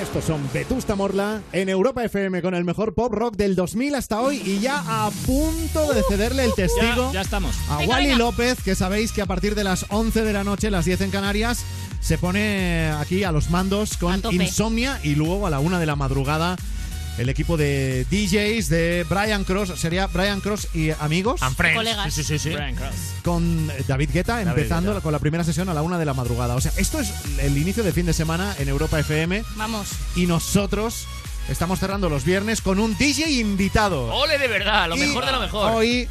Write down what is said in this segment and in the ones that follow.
Estos son Vetusta Morla en Europa FM con el mejor pop rock del 2000 hasta hoy y ya a punto de cederle el testigo Ya, ya estamos. a Venga, Wally venga. López, que sabéis que a partir de las 11 de la noche, las 10 en Canarias, se pone aquí a los mandos con. Insomnia y luego a la una de la madrugada el equipo de DJs de Brian Cross, sería Brian Cross y amigos, And friends. Colegas. Sí, sí, sí. sí. Brian Cross. con David Guetta, empezando Guetta. con la primera sesión a la una de la madrugada. O sea, esto es el inicio de fin de semana en Europa FM Vamos. y nosotros estamos cerrando los viernes con un DJ invitado. Ole de verdad, lo Y mejor de lo mejor. Hoy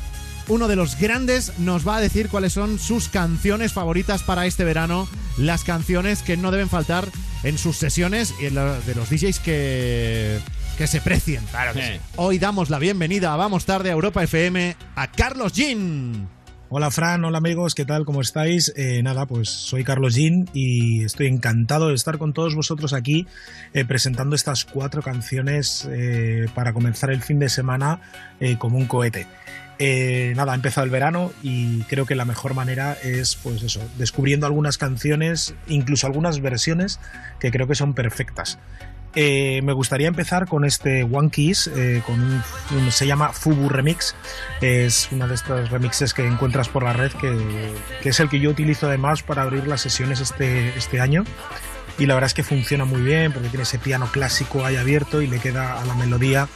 uno de los grandes nos va a decir cuáles son sus canciones favoritas para este verano, las canciones que no deben faltar en sus sesiones y en la de los DJs que, que se precien. Claro que sí. Hoy damos la bienvenida a Vamos Tarde a Europa FM a Carlos Jean. Hola Fran, hola amigos, ¿qué tal? ¿Cómo estáis? Eh, nada, pues soy Carlos Jean y estoy encantado de estar con todos vosotros aquí eh, presentando estas cuatro canciones eh, para comenzar el fin de semana eh, como un cohete. Eh, nada, ha empezado el verano y creo que la mejor manera es, pues eso, descubriendo algunas canciones, incluso algunas versiones que creo que son perfectas. Eh, me gustaría empezar con este One Kiss, eh, con se llama Fubu Remix. Es uno de estos remixes que encuentras por la red, que, es el que yo utilizo además para abrir las sesiones este, este año. Y la verdad es que funciona muy bien porque tiene ese piano clásico ahí abierto y le queda a la melodía,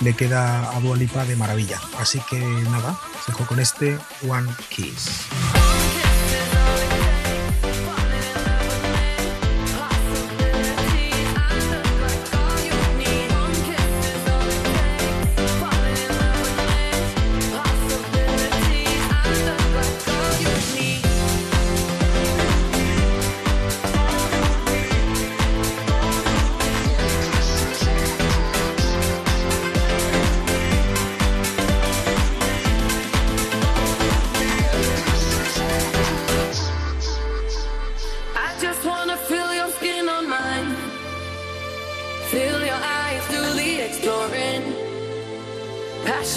le queda a Dua Lipa de maravilla. Así que nada, os dejo con este One Kiss.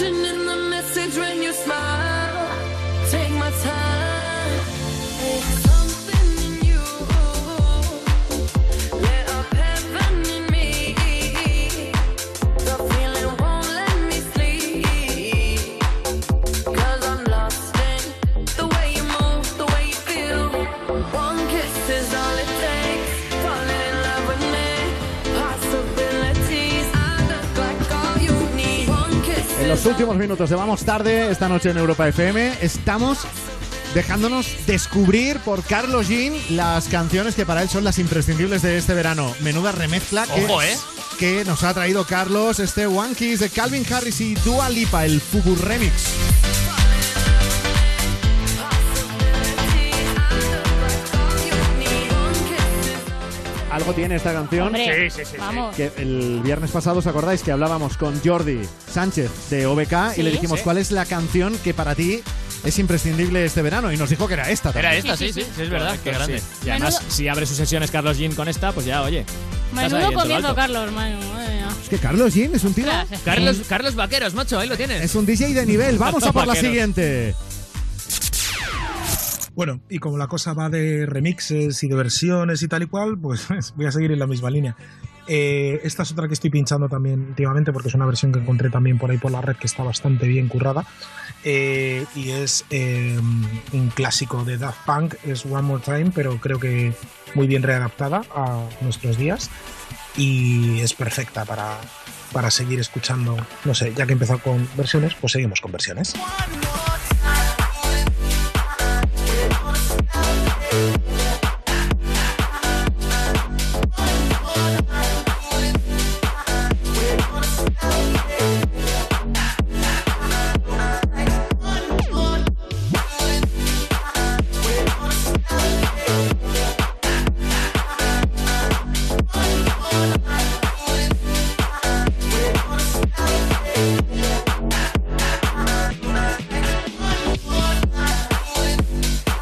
In the message when you smile. Take my time. There's something in you. Lit up heaven in me. The feeling won't let me sleep. Cause I'm lost in the way you move, the way you feel. One kiss is all it takes. En los últimos minutos de Vamos Tarde, esta noche en Europa FM, estamos dejándonos descubrir por Carlos Jean las canciones que para él son las imprescindibles de este verano. Menuda remezcla que, Ojo, ¿eh? que nos ha traído Carlos, este One Kiss de Calvin Harris y Dua Lipa, el Fugu Remix. Algo tiene esta canción. Hombre, Sí, sí, sí, vamos. Que el viernes pasado, ¿os acordáis que hablábamos con Jordi Sánchez de OBK y Sí. le dijimos Sí. cuál es la canción que para ti es imprescindible este verano? Y nos dijo que era esta también. Era esta, Sí, sí, sí, sí, es verdad, qué grande. Sí. Y además, Menudo- si abre sus sesiones Carlos Jean con esta, pues ya, oye. Menudo comienzo. Carlos, madre mía. Es que Carlos Jean es un tío. Carlos, Carlos Vaqueros, macho, ahí lo tienes. Es un DJ de nivel. Vamos a por la siguiente. Bueno, y como la cosa va de remixes y de versiones y tal y cual, pues voy a seguir en la misma línea. Eh, esta es otra que estoy pinchando también últimamente porque es una versión que encontré también por ahí por la red que está bastante bien currada. Eh, y es eh, un clásico de Daft Punk, es One More Time, pero creo que muy bien readaptada a nuestros días y es perfecta para, para seguir escuchando. No sé, ya que he empezado con versiones, pues seguimos con versiones.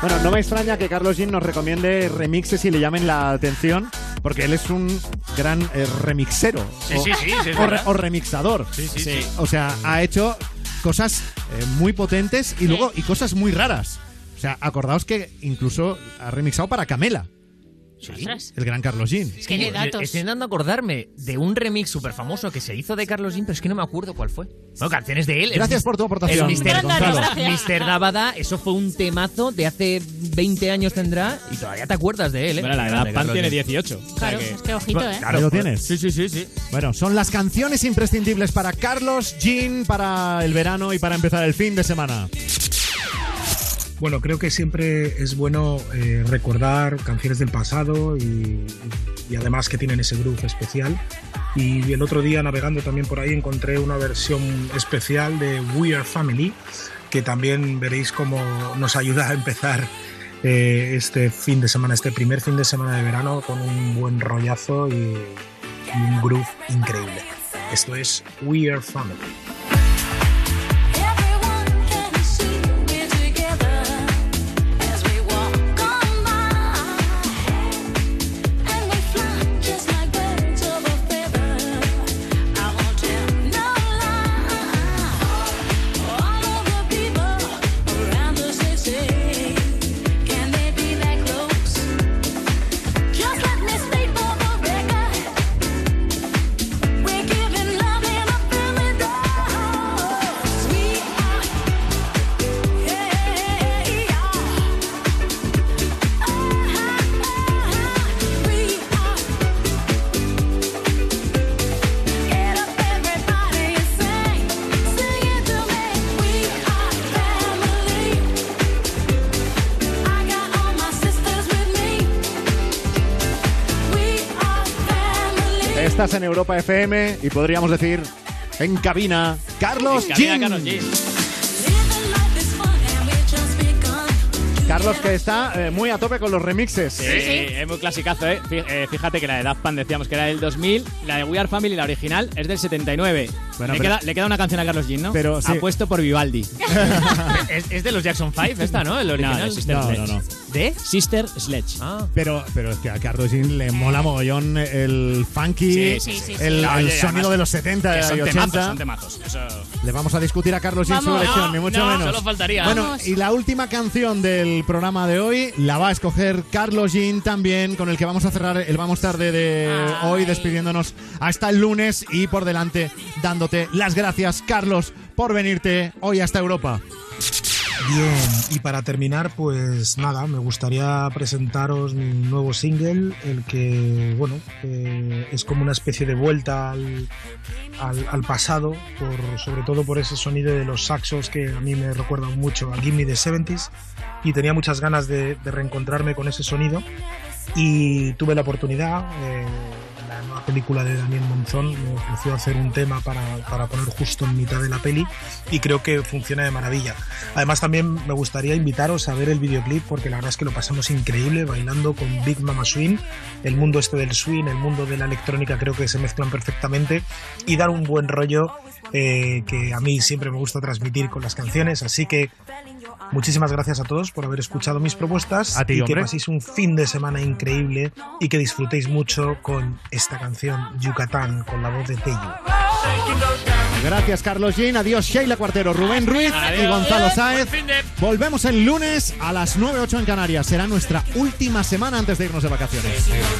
Bueno, no me extraña que Carlos Jean nos recomiende remixes y le llamen la atención, porque él es un gran eh, remixero. Sí, o, sí, sí, sí, es o re- verdad. o remixador. Sí, sí, sí. O sea, ha hecho cosas eh, muy potentes y luego y cosas muy raras. O sea, acordaos que incluso ha remixado para Camela. Ostras. El gran Carlos Jean. Es que Qué yo- datos. estoy intentando acordarme de un remix súper famoso que se hizo de Carlos Jean, pero es que no me acuerdo cuál fue. Bueno, canciones de él. Gracias El- por tu aportación, Mr. Mr. Navada, eso fue un temazo de hace 20 años tendrá y todavía te acuerdas de él, ¿eh? Bueno, la edad Pan tiene Jean. 18. o sea Claro, que- es que ojito, ¿eh? Ahí lo tienes. Sí, sí, sí, sí. Bueno, son las canciones imprescindibles para Carlos Jean para el verano y para empezar el fin de semana. Bueno, creo que siempre es bueno eh, recordar canciones del pasado y, y además que tienen ese groove especial. Y el otro día navegando también por ahí encontré una versión especial de We Are Family que también veréis cómo nos ayuda a empezar eh, este fin de semana, este primer fin de semana de verano con un buen rollazo y, y un groove increíble. Esto es We Are Family. Estás en Europa FM y podríamos decir en cabina Carlos En cabina, Jean. Carlos que está eh, muy a tope con los remixes. Sí, es muy clasicazo, ¿eh? Eh, Fíjate que la de Daft Punk decíamos que era del 2000, la de We Are Family, la original, es del 79. Bueno, le, pero- queda, le queda una canción a Carlos Jean, ¿no? Pero sí. Apuesto por Vivaldi. Es, es de los Jackson 5 esta, ¿no? El original. de Sister No, Sledge. no, no. ¿De? Sister Sledge. Ah. Pero, pero es que a Carlos Jean le mola mogollón el funky, Sí, sí, sí, sí. el, No, el sonido además, de los 70 Que son y temazos, 80. son temazos. Eso... Le vamos a discutir a Carlos Jean su elección, No, ni mucho no, menos. solo faltaría. Bueno, Vamos. y la última canción del programa de hoy la va a escoger Carlos Jean también, con el que vamos a cerrar el Vamos Tarde de Ay. hoy, despidiéndonos hasta el lunes y por delante las gracias, Carlos, por venirte hoy hasta Europa. Bien, y para terminar, pues nada, me gustaría presentaros mi nuevo single, el que, bueno, es como una especie de vuelta al, pasado, por, sobre todo por ese sonido de los saxos que a mí me recuerdan mucho a Give Me the 70s, y tenía muchas ganas de, de reencontrarme con ese sonido, y tuve la oportunidad, eh, película de Daniel Monzón me ofreció hacer un tema para, para poner justo en mitad de la peli y creo que funciona de maravilla. Además también me gustaría invitaros a ver el videoclip porque la verdad es que lo pasamos increíble bailando con Big Mama Swing, el mundo este del swing, el mundo de la electrónica creo que se mezclan perfectamente y dar un buen rollo eh, que a mí siempre me gusta transmitir con las canciones, así que muchísimas gracias a todos por haber escuchado mis propuestas A ti, y que hombre. paséis un fin de semana increíble y que disfrutéis mucho con esta canción Yucatán con la voz de Teyu. Gracias, Carlos Jean. Adiós, Sheila Cuartero, Rubén Ruiz y Adiós. Gonzalo Sáez. Volvemos el lunes a las 9.08 en Canarias. Será nuestra última semana antes de irnos de vacaciones.